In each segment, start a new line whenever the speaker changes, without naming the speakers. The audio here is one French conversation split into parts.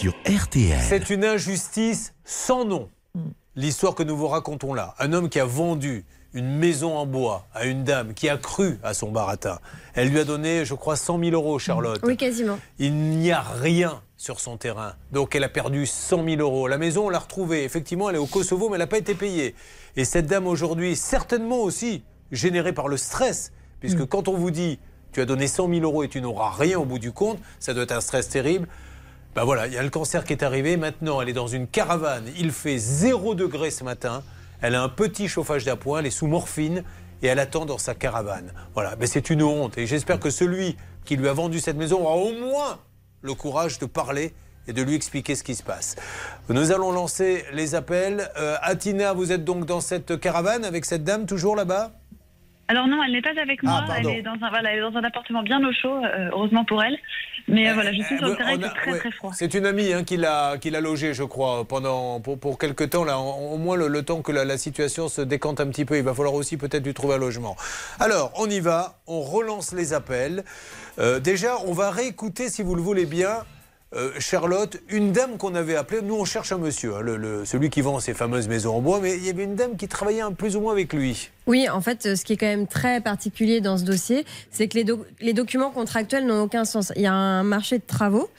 sur RTL.
C'est une injustice sans nom. L'histoire que nous vous racontons là. Un homme qui a vendu une maison en bois à une dame qui a cru à son baratin. Elle lui a donné, je crois, 100 000 euros, Charlotte.
Oui, quasiment.
Il n'y a rien sur son terrain. Donc elle a perdu 100 000 euros. La maison, on l'a retrouvée. Effectivement, elle est au Kosovo, mais elle n'a pas été payée. Et cette dame aujourd'hui, certainement aussi générée par le stress, puisque quand on vous dit tu as donné 100 000 euros et tu n'auras rien au bout du compte, ça doit être un stress terrible. Ben voilà, il y a le cancer qui est arrivé. Maintenant, elle est dans une caravane. Il fait 0 degré ce matin. Elle a un petit chauffage d'appoint. Elle est sous morphine et elle attend dans sa caravane. Voilà, mais c'est une honte. Et j'espère que celui qui lui a vendu cette maison aura au moins le courage de parler et de lui expliquer ce qui se passe. Nous allons lancer les appels. Euh, Atina, vous êtes donc dans cette caravane avec cette dame toujours là-bas?
Alors non, elle n'est pas avec moi.
Ah,
elle, est dans un, voilà, elle est dans un appartement bien au chaud, euh, heureusement pour elle. Mais euh, voilà, je suis sur le
Euh,
terrain,
a-
très
ouais,
très froid.
C'est une amie hein, qui l'a logé, je crois, pendant pour, pour quelque temps là, au au moins le, le temps que la, la situation se décante un petit peu. Il va falloir aussi peut-être lui trouver un logement. Alors, on y va, on relance les appels. Euh, déjà, on va réécouter, si vous le voulez bien. Charlotte, une dame qu'on avait appelée, nous on cherche un monsieur, hein, le- le- celui qui vend ces fameuses maisons en bois, mais il y avait une dame qui travaillait un- plus ou moins avec lui.
Oui, en fait, ce qui est quand même très particulier dans ce dossier, c'est que les, doc- les documents contractuels n'ont aucun sens. Il y a un marché de travaux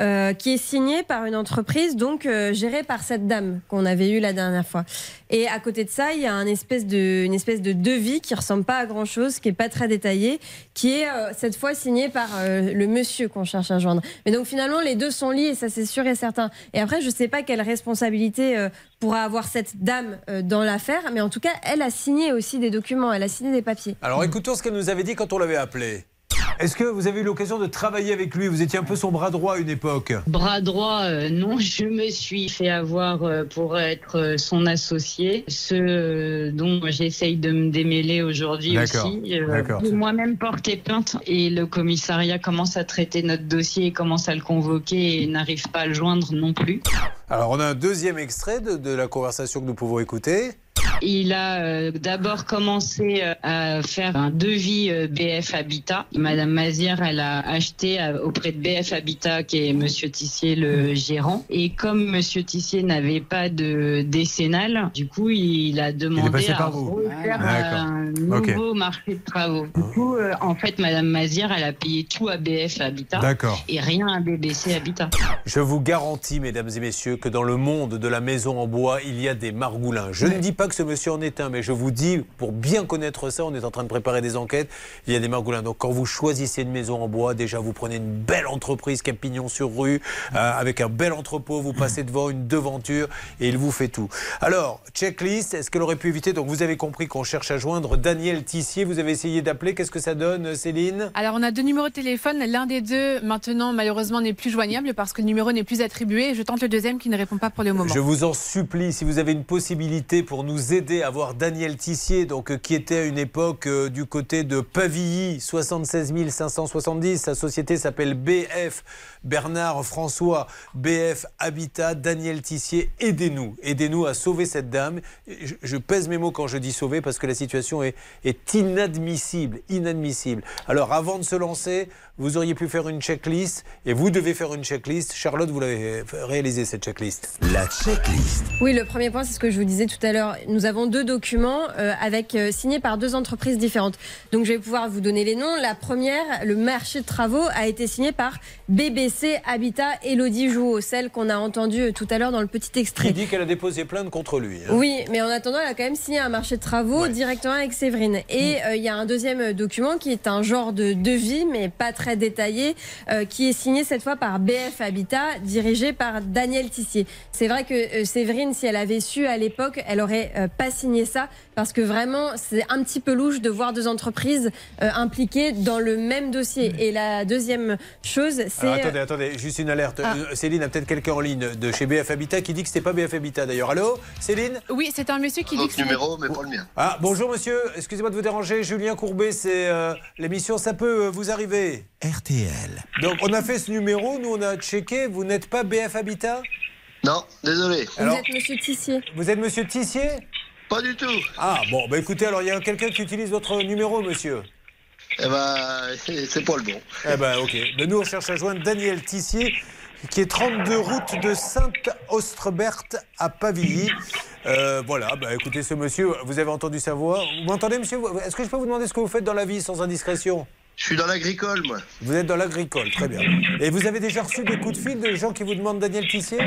euh, qui est signé par une entreprise, donc euh, gérée par cette dame qu'on avait eue la dernière fois. Et à côté de ça, il y a une espèce de devis qui ressemble pas à grand chose, qui est pas très détaillé, qui est euh, cette fois signé par le monsieur qu'on cherche à joindre. Mais donc finalement, les deux sont liés, ça c'est sûr et certain. Et après, je sais pas quelle responsabilité pourra avoir cette dame euh, dans l'affaire, mais en tout cas, elle a signé aussi des documents, elle a signé des papiers.
Alors écoutons ce qu'elle nous avait dit quand on l'avait appelé. Est-ce que vous avez eu l'occasion de travailler avec lui? Vous étiez un peu son bras droit à une époque.
Bras droit, euh, non, je me suis fait avoir euh, pour être euh, son associé, ce dont j'essaye de me démêler aujourd'hui aussi. J'ai moi-même porté plainte et le commissariat commence à traiter notre dossier, commence à le convoquer et n'arrive pas à le joindre non plus.
Alors on a un deuxième extrait de, de la conversation que nous pouvons écouter.
Il a euh, d'abord commencé euh, à faire un devis euh, BF Habitat. Madame Mazière, elle a acheté auprès de BF Habitat, qui est Monsieur Tissier le gérant. Et comme Monsieur Tissier n'avait pas de décennale, du coup, il a demandé
passé
à refaire
D'accord.
un nouveau marché de travaux. Du coup, euh, en fait, Madame Mazière, elle a payé tout à BF Habitat.
D'accord.
Et rien à BBC Habitat.
Je vous garantis, mesdames et messieurs, que dans le monde de la maison en bois, il y a des margoulins. Je ne dis pas que ce monsieur en est un, mais je vous dis, pour bien connaître ça, on est en train de préparer des enquêtes, il y a des margoulins. Donc quand vous choisissez une maison en bois, déjà vous prenez une belle entreprise qui a pignon sur rue, euh, avec un bel entrepôt, vous passez devant une devanture et il vous fait tout. Alors, checklist, est-ce qu'elle aurait pu éviter? Donc vous avez compris qu'on cherche à joindre Daniel Tissier, vous avez essayé d'appeler, qu'est-ce que ça donne Céline?
Alors, on a deux numéros de téléphone. L'un des deux, maintenant, malheureusement, n'est plus joignable parce que le numéro n'est plus attribué. Je tente le deuxième qui ne répond pas pour le moment.
Je vous en supplie, si vous avez une possibilité pour nous aider à voir Daniel Tissier, donc, euh, qui était à une époque euh, du côté de Pavilly, 76 570. Sa société s'appelle BF Bernard François, BF Habitat, Daniel Tissier. Aidez-nous, aidez-nous à sauver cette dame. Je, je pèse mes mots quand je dis sauver parce que la situation est, est inadmissible, inadmissible. Alors avant de se lancer, vous auriez pu faire une checklist et vous devez faire une checklist. Charlotte, vous l'avez réalisé cette checklist.
La checklist.
Oui, le premier point, c'est ce que je vous disais tout à l'heure. Nous avons deux documents euh, avec euh, signés par deux entreprises différentes. Donc, je vais pouvoir vous donner les noms. La première, le marché de travaux, a été signé par BBC Habitat Elodie Jouot, celle qu'on a entendue euh, tout à l'heure dans le petit
Qui
extrait.
dit qu'elle a déposé plainte contre lui. hein.
Oui, mais en attendant, elle a quand même signé un marché de travaux
Ouais.
directement avec Séverine. Et euh, il y a un deuxième document qui est un genre de devis, mais pas très détaillé, euh, qui est signé cette fois par BF Habitat, dirigé par Daniel Tissier. C'est vrai que euh, Séverine, si elle avait su à l'époque, elle aurait euh, pas signé ça, parce que vraiment, c'est un petit peu louche de voir deux entreprises euh, impliquées dans le même dossier. Et la deuxième chose, c'est...
Alors, attendez, attendez, juste une alerte.
Ah.
Céline a peut-être quelqu'un en ligne de chez BF Habitat qui dit que c'était pas BF Habitat d'ailleurs. Allô Céline?
Oui, c'est un monsieur qui dit que
numéro, mais pas le mien.
Ah, bonjour monsieur, excusez-moi de vous déranger. Julien Courbet, c'est euh, l'émission Ça peut euh, vous arriver.
RTL.
Donc, on a fait ce numéro, nous on a checké. Vous n'êtes pas BF Habitat?
Non, désolé.
Vous êtes Monsieur Tissier.
Vous êtes monsieur Tissier?
Pas du tout.
Ah, bon, bah écoutez, alors il y a quelqu'un qui utilise votre numéro, monsieur?
Eh ben, c'est c'est pas le bon.
Eh ben, ok. Mais nous, on cherche à joindre Daniel Tissier. qui est 32 route de Sainte-Ostrebert à Pavilly. Euh, voilà, bah, écoutez, ce monsieur, vous avez entendu sa voix? Vous m'entendez, monsieur? Est-ce que je peux vous demander ce que vous faites dans la vie sans indiscrétion?
Je suis dans l'agricole, moi.
Vous êtes dans l'agricole, très bien. Et vous avez déjà reçu des coups de fil de gens qui vous demandent Daniel Tissier?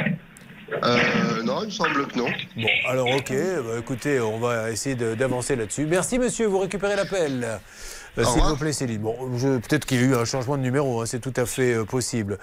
Euh, non, il me semble que non.
Bon, alors ok, bah, écoutez, on va essayer d'avancer là-dessus. Merci monsieur, vous récupérez l'appel.
Au
S'il vous plaît, Céline. Bon, peut-être qu'il y a eu un changement de numéro, hein, c'est tout à fait euh, possible.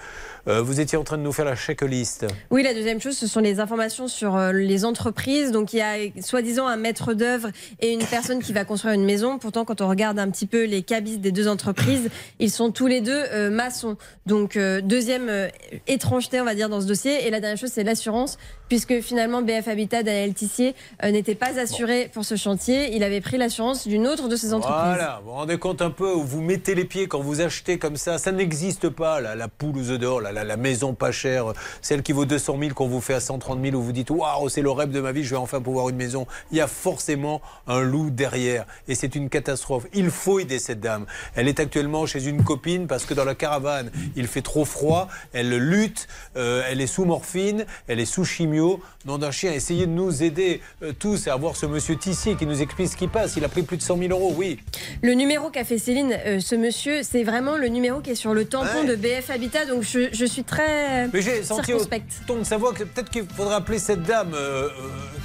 Euh, vous étiez en train de nous faire la checklist.
Oui, la deuxième chose, ce sont les informations sur euh, les entreprises. Donc, il y a soi-disant un maître d'œuvre et une personne qui va construire une maison. Pourtant, quand on regarde un petit peu les cabis des deux entreprises, ils sont tous les deux euh, maçons. Donc, euh, deuxième euh, étrangeté, on va dire, dans ce dossier. Et la dernière chose, c'est l'assurance, puisque finalement, BF Habitat, Daniel Tissier, euh, n'était pas assuré pour ce chantier. Il avait pris l'assurance d'une autre de ses entreprises.
Voilà, vous vous rendez compte un peu vous mettez les pieds quand vous achetez comme ça. Ça n'existe pas, la, poule aux œufs d'or, la maison pas chère, celle qui vaut 200 000 qu'on vous fait à 130 000, où vous dites Waouh, c'est le rêve de ma vie, je vais enfin pouvoir une maison. Il y a forcément un loup derrière et c'est une catastrophe. Il faut aider cette dame. Elle est actuellement chez une copine parce que dans la caravane, il fait trop froid. Elle lutte, euh, elle est sous morphine, elle est sous chimio. Nom d'un chien, essayez de nous aider euh, tous à avoir ce monsieur Tissier qui nous explique ce qui passe. Il a pris plus de 100 000 euros, oui.
Le numéro qu'a fait Céline, euh, ce monsieur, c'est vraiment le numéro qui est sur le tampon
Ouais.
de BF Habitat. Donc, je, je suis très
Mais j'ai senti au ton de sa voix que peut-être qu'il faudrait appeler cette dame euh, euh,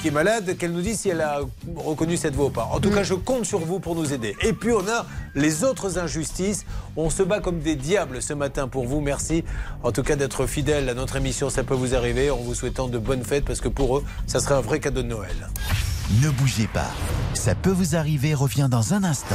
qui est malade, qu'elle nous dise si elle a reconnu cette voix ou pas. En tout cas, je compte sur vous pour nous aider. Et puis, on a les autres injustices. On se bat comme des diables ce matin pour vous. Merci en tout cas d'être fidèle à notre émission. Ça peut vous arriver en vous souhaitant de bonnes fêtes parce que pour eux, ça serait un vrai cadeau de Noël.
Ne bougez pas. Ça peut vous arriver revient dans un instant.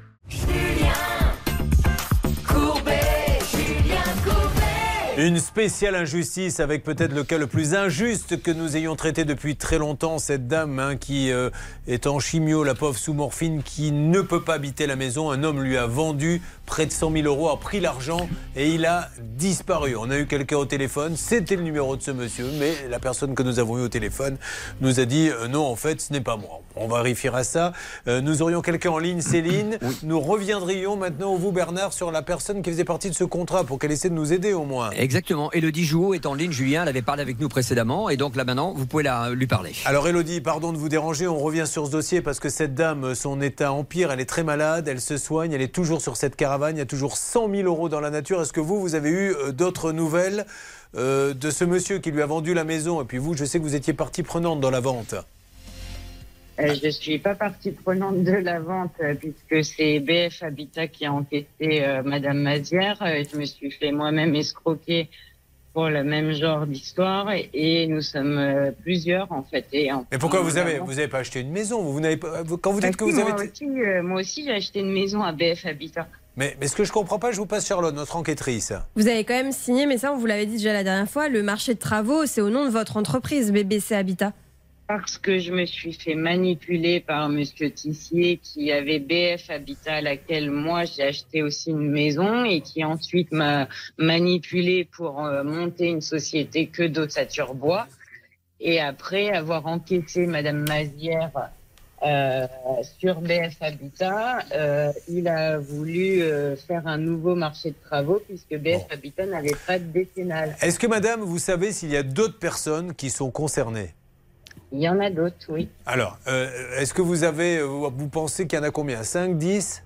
Une spéciale injustice avec peut-être le cas le plus injuste que nous ayons traité depuis très longtemps. Cette dame hein, qui euh, est en chimio, la pauvre sous morphine, qui ne peut pas habiter la maison. Un homme lui a vendu près de 100 000 euros, a pris l'argent et il a disparu. On a eu quelqu'un au téléphone, c'était le numéro de ce monsieur, mais la personne que nous avons eu au téléphone nous a dit euh, non, en fait, ce n'est pas moi. On vérifiera ça. Euh, nous aurions quelqu'un en ligne, Céline. Nous reviendrions maintenant, vous Bernard, sur la personne qui faisait partie de ce contrat pour qu'elle essaie de nous aider au moins.
Exactement. Elodie Jouot est en ligne. Julien, elle avait parlé avec nous précédemment. Et donc là maintenant, vous pouvez la, lui parler.
Alors Elodie, pardon de vous déranger, on revient sur ce dossier parce que cette dame, son état empire, elle est très malade, elle se soigne, elle est toujours sur cette caravane, il y a toujours 100 000 euros dans la nature. Est-ce que vous, vous avez eu euh, d'autres nouvelles euh, de ce monsieur qui lui a vendu la maison? Et puis vous, je sais que vous étiez partie prenante dans la vente.
Euh, je suis pas partie prenante de la vente euh, puisque c'est BF Habitat qui a enquêté euh, Madame Mazière. Euh, je me suis fait moi-même escroquer pour le même genre d'histoire et, et nous sommes euh, plusieurs en fait. Et en-
Mais pourquoi vous avez, vous avez pas acheté une maison? Vous, vous n'avez pas- vous- Quand vous
Bah
dites que
si,
vous avez...
moi, aussi, euh, moi aussi, j'ai acheté une maison à BF Habitat.
Mais, mais ce que je comprends pas, je vous passe Charlotte, notre enquêtrice.
Vous avez quand même signé, mais ça, on vous l'avait dit déjà la dernière fois, le marché de travaux, c'est au nom de votre entreprise, BBC Habitat.
Parce que je me suis fait manipuler par Monsieur Tissier qui avait BF Habitat à laquelle moi j'ai acheté aussi une maison et qui ensuite m'a manipulé pour euh, monter une société que d'ossature bois. Et après avoir enquêté Madame Mazière euh, sur BF Habitat, euh, il a voulu euh, faire un nouveau marché de travaux puisque BF Habitat n'avait pas de décennale.
Est-ce que madame, vous savez s'il y a d'autres personnes qui sont concernées?
Il y en a d'autres, oui.
Alors, euh, est-ce que vous avez, euh, vous pensez qu'il y en a combien? 5, 10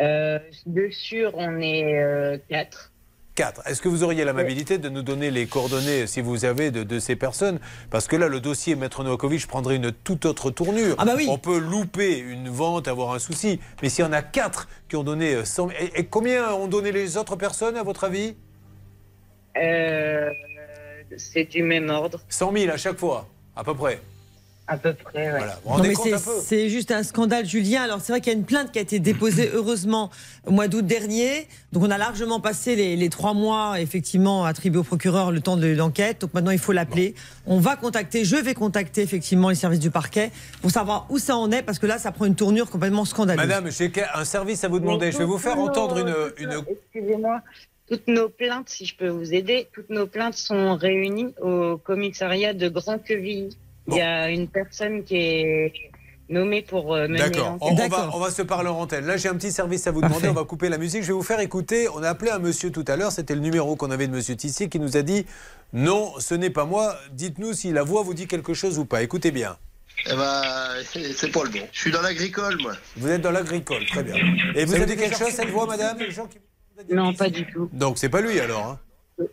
Euh, de sûr, on est euh, quatre.
4. Est-ce que vous auriez l'amabilité de nous donner les coordonnées, si vous avez, de, de ces personnes? Parce que là, le dossier Maître Novakovic prendrait une toute autre tournure.
Ah bah oui.
On peut louper une vente, avoir un souci. Mais s'il y en a 4 qui ont donné euh, 100 000... Et, et combien ont donné les autres personnes, à votre avis?
Euh, c'est du même ordre,
100 000 à chaque fois, à peu près.
à peu près. ouais.
Voilà. Vous vous
Non,
rendez
mais
compte
c'est-
un peu
c'est juste un scandale, Julien. Alors, c'est vrai qu'il y a une plainte qui a été déposée, heureusement, au mois d'août dernier. Donc, on a largement passé les, les trois mois, effectivement, attribués au procureur le temps de l'enquête. Donc, maintenant, il faut l'appeler. On va contacter, je vais contacter, effectivement, les services du parquet pour savoir où ça en est, parce que là, ça prend une tournure complètement scandaleuse.
Madame, j'ai un service à vous demander.
Mais
Je vais vous faire entendre une...
Excusez-moi. Toutes nos plaintes, si je peux vous aider, toutes nos plaintes sont réunies au commissariat de Grand Quevilly.
Bon.
Il y a une personne qui est nommé pour euh, mener
D'accord, on, va, on va se parler en antenne. Là, j'ai un petit service à vous demander.
Parfait.
On va couper la musique. Je vais vous faire écouter. On a appelé un monsieur tout à l'heure. C'était le numéro qu'on avait de monsieur Tissier qui nous a dit Non, ce n'est pas moi. Dites-nous si la voix vous dit quelque chose ou pas. Écoutez bien.
Eh ben, c'est pas le bon. Je suis dans l'agricole, moi.
Vous êtes dans l'agricole, très bien. Et vous avez dit quelque chose, cette voix, madame? Les gens qui-
Non, pas du tout.
Donc, c'est pas lui alors. hein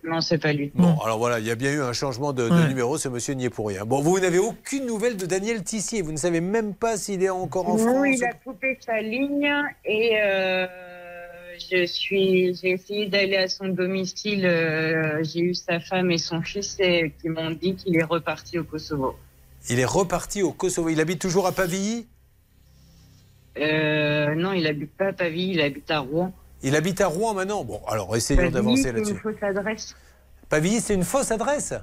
Non, c'est pas lui.
Bon, alors voilà, il y a bien eu un changement de, de
Ouais.
numéro. Ce monsieur n'y est pour rien. Bon, vous n'avez aucune nouvelle de Daniel Tissier. Vous ne savez même pas s'il est encore en
Non,
France.
il a coupé sa ligne et euh, je suis, j'ai essayé d'aller à son domicile. euh, j'ai eu sa femme et son fils et, qui m'ont dit qu'il est reparti au Kosovo.
Il est reparti au Kosovo. Il habite toujours à Pavilly
Euh, non, il habite pas à Pavie, il habite à Rouen.
Il habite à Rouen maintenant. Bon, alors essayons d'avancer
c'est une
là-dessus.
fausse adresse.
Pavilly, c'est une fausse adresse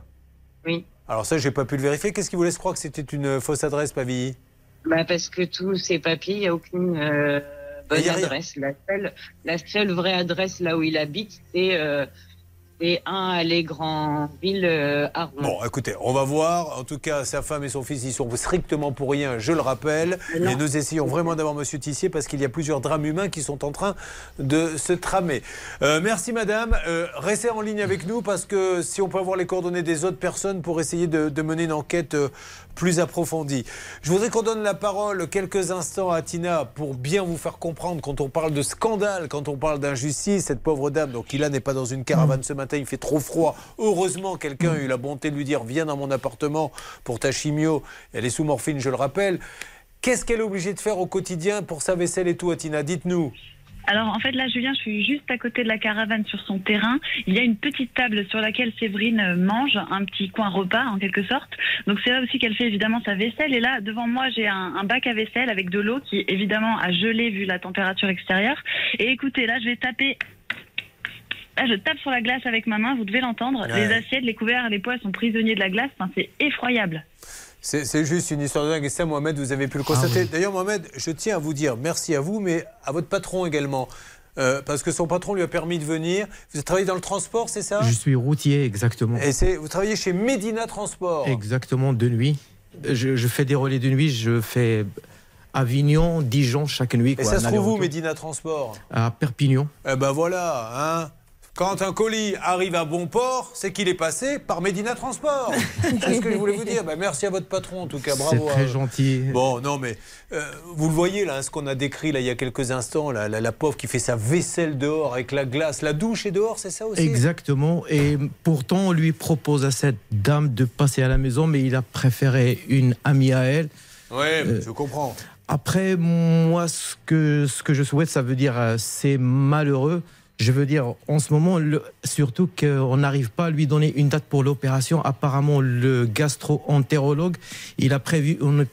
Oui.
Alors ça, j'ai pas pu le vérifier. Qu'est-ce qui vous laisse croire que c'était une fausse adresse, Pavilly
Bah parce que tous ces papiers, il n'y a aucune euh, bonne
a
adresse. La seule, la seule vraie adresse là où il habite, c'est euh, c'est un allée Grandville euh, à Rouen.
Bon, écoutez, on va voir. En tout cas, sa femme et son fils y sont strictement pour rien, je le rappelle.
Non.
Et nous essayons vraiment d'avoir Monsieur Tissier parce qu'il y a plusieurs drames humains qui sont en train de se tramer. Euh, merci Madame. Euh, restez en ligne avec nous parce que si on peut avoir les coordonnées des autres personnes pour essayer de, de mener une enquête euh, plus approfondie. Je voudrais qu'on donne la parole quelques instants à Tina pour bien vous faire comprendre quand on parle de scandale, quand on parle d'injustice, cette pauvre dame, donc qui là n'est pas dans une caravane ce matin, il fait trop froid. Heureusement, quelqu'un a eu la bonté de lui dire viens dans mon appartement pour ta chimio. Elle est sous morphine, je le rappelle. Qu'est-ce qu'elle est obligée de faire au quotidien pour sa vaisselle et tout, Tina Dites-nous.
Alors en fait là Julien, je suis juste à côté de la caravane sur son terrain. Il y a une petite table sur laquelle Séverine euh, mange, un petit coin repas en quelque sorte. Donc c'est là aussi qu'elle fait évidemment sa vaisselle. Et là devant moi j'ai un, un bac à vaisselle avec de l'eau qui évidemment a gelé vu la température extérieure. Et écoutez là je vais taper. Là, je tape sur la glace avec ma main, vous devez l'entendre.
Ouais.
Les assiettes, les couverts, les poids sont prisonniers de la glace. Enfin, c'est effroyable.
C'est juste une histoire de dingue. Et ça, Mohamed, vous avez pu le constater. D'ailleurs, Mohamed, je tiens à vous dire merci à vous, mais à votre patron également. Euh, parce que son patron lui a permis de venir. Vous travaillez dans le transport, c'est ça?
Je suis routier, exactement.
Et vous travaillez chez Medina Transport.
Exactement, de nuit. Je, je fais des relais de nuit, je fais Avignon, Dijon chaque nuit.
Et ça se trouve où. Medina Transport?
À Perpignan.
Eh ben voilà, hein. Quand un colis arrive à bon port, c'est qu'il est passé par Medina Transport. c'est ce que je voulais vous dire. Ben, merci à votre patron, en tout cas.
C'est
Bravo. à
très gentil.
Bon, non, mais euh, vous le voyez là, ce qu'on a décrit là il y a quelques instants, là, la, la pauvre qui fait sa vaisselle dehors avec la glace, la douche est dehors, c'est ça aussi?
Exactement. Et pourtant, on lui propose à cette dame de passer à la maison, mais il a préféré une amie à elle.
Oui,
Euh,
je comprends.
Après, moi, ce que, ce que je souhaite, ça veut dire euh, c'est malheureux. Je veux dire, en ce moment, le- surtout qu'on n'arrive pas à lui donner une date pour l'opération. Apparemment, le gastro-entérologue, il a prévu une,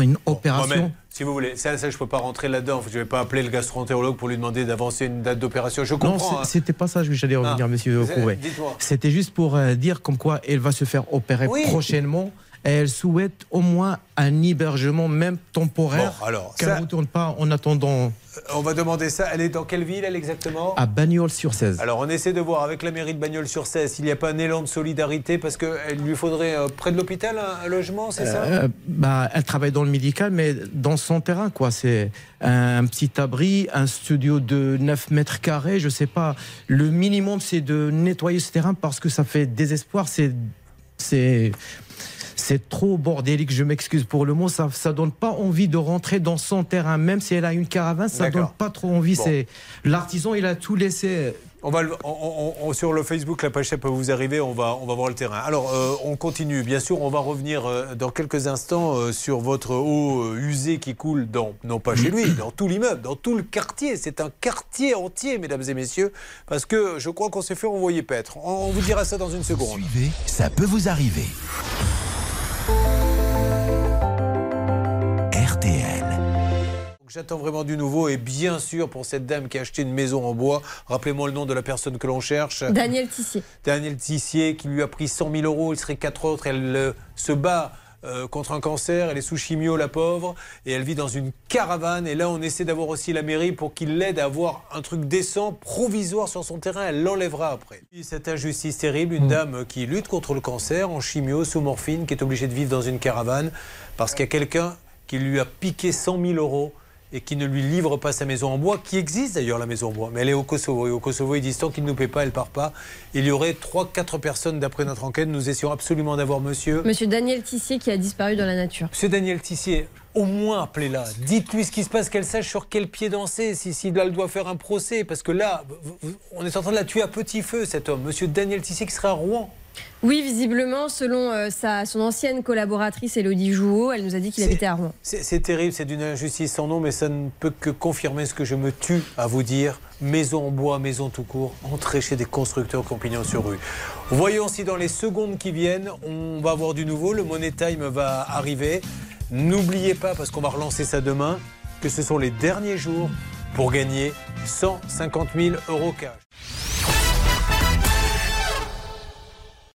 une opération.
Si vous voulez, ça, ça je peux pas rentrer là-dedans. Je vais pas appeler le gastro-entérologue pour lui demander d'avancer une date d'opération. Je
non,
comprends.
c'est-
hein.
c'était pas ça que j'allais revenir,
Ah,
monsieur
dites-moi.
C'était juste pour euh, dire comme quoi elle va se faire opérer
Oui.
prochainement. Et elle souhaite au moins un hébergement, même temporaire,
Bon, alors,
qu'elle
ça-
ne retourne pas en attendant
On va demander ça. Elle est dans quelle ville, elle, exactement
à Bagnols-sur-Cèze.
Alors, on essaie de voir avec la mairie de Bagnols-sur-Cèze s'il n'y a pas un élan de solidarité parce qu'il lui faudrait euh, près de l'hôpital un, un logement, c'est ça
Euh, bah, elle travaille dans le médical, mais dans son terrain, quoi. C'est un, petit abri, un studio de 9 mètres carrés, je sais pas. Le minimum, c'est de nettoyer ce terrain parce que ça fait désespoir. C'est, c'est, c'est trop bordélique, je m'excuse pour le mot. Ça, ça donne pas envie de rentrer dans son terrain, même si elle a une caravane, ça
D'accord.
donne pas trop envie.
Bon.
C'est l'artisan, il a tout laissé.
On va le- on- on- on- sur le Facebook, la page peut vous arriver, on va, on va voir le terrain. Alors, euh, on continue. Bien sûr, on va revenir euh, dans quelques instants euh, sur votre eau euh, usée qui coule, dans, non pas chez lui, dans tout l'immeuble, dans tout le quartier. C'est un quartier entier, mesdames et messieurs, parce que je crois qu'on s'est fait envoyer paître. On, on vous dira ça dans une seconde.
Suivez, ça peut vous arriver.
J'attends vraiment du nouveau et bien sûr pour cette dame qui a acheté une maison en bois, rappelez-moi le nom de la personne que l'on cherche.
Daniel Tissier.
Daniel Tissier qui lui a pris 100 000 euros, il serait quatre autres. Elle euh, se bat euh, contre un cancer, elle est sous chimio, la pauvre, et elle vit dans une caravane. Et là, on essaie d'avoir aussi la mairie pour qu'il l'aide à avoir un truc décent, provisoire sur son terrain. Elle l'enlèvera après. Et Cette injustice terrible, une dame qui lutte contre le cancer en chimio, sous morphine, qui est obligée de vivre dans une caravane parce qu'il y a quelqu'un qui lui a piqué 100 000 euros et qui ne lui livre pas sa maison en bois, qui existe d'ailleurs la maison en bois, mais elle est au Kosovo. Et au Kosovo, ils disent tant qu'il ne nous paie pas, elle part pas. Il y aurait 3-4 personnes d'après notre enquête. Nous essayons absolument d'avoir monsieur.
Monsieur Daniel Tissier qui a disparu dans la nature.
Monsieur Daniel Tissier, au moins appelez-la. Dites-lui ce qui se passe, qu'elle sache sur quel pied danser, si, si elle doit faire un procès. Parce que là, on est en train de la tuer à petit feu, cet homme. Monsieur Daniel Tissier qui serait à Rouen.
Oui, visiblement, selon euh, sa, son ancienne collaboratrice Elodie Jouot, elle nous a dit qu'il habitait à Rouen.
C'est terrible, c'est d'une injustice sans nom, mais ça ne peut que confirmer ce que je me tue à vous dire. Maison en bois, maison tout court, entrez chez des constructeurs pignon sur rue. Voyons si dans les secondes qui viennent, on va avoir du nouveau. Le Money Time va arriver. N'oubliez pas, parce qu'on va relancer ça demain, que ce sont les derniers jours pour gagner 150 000 euros cash.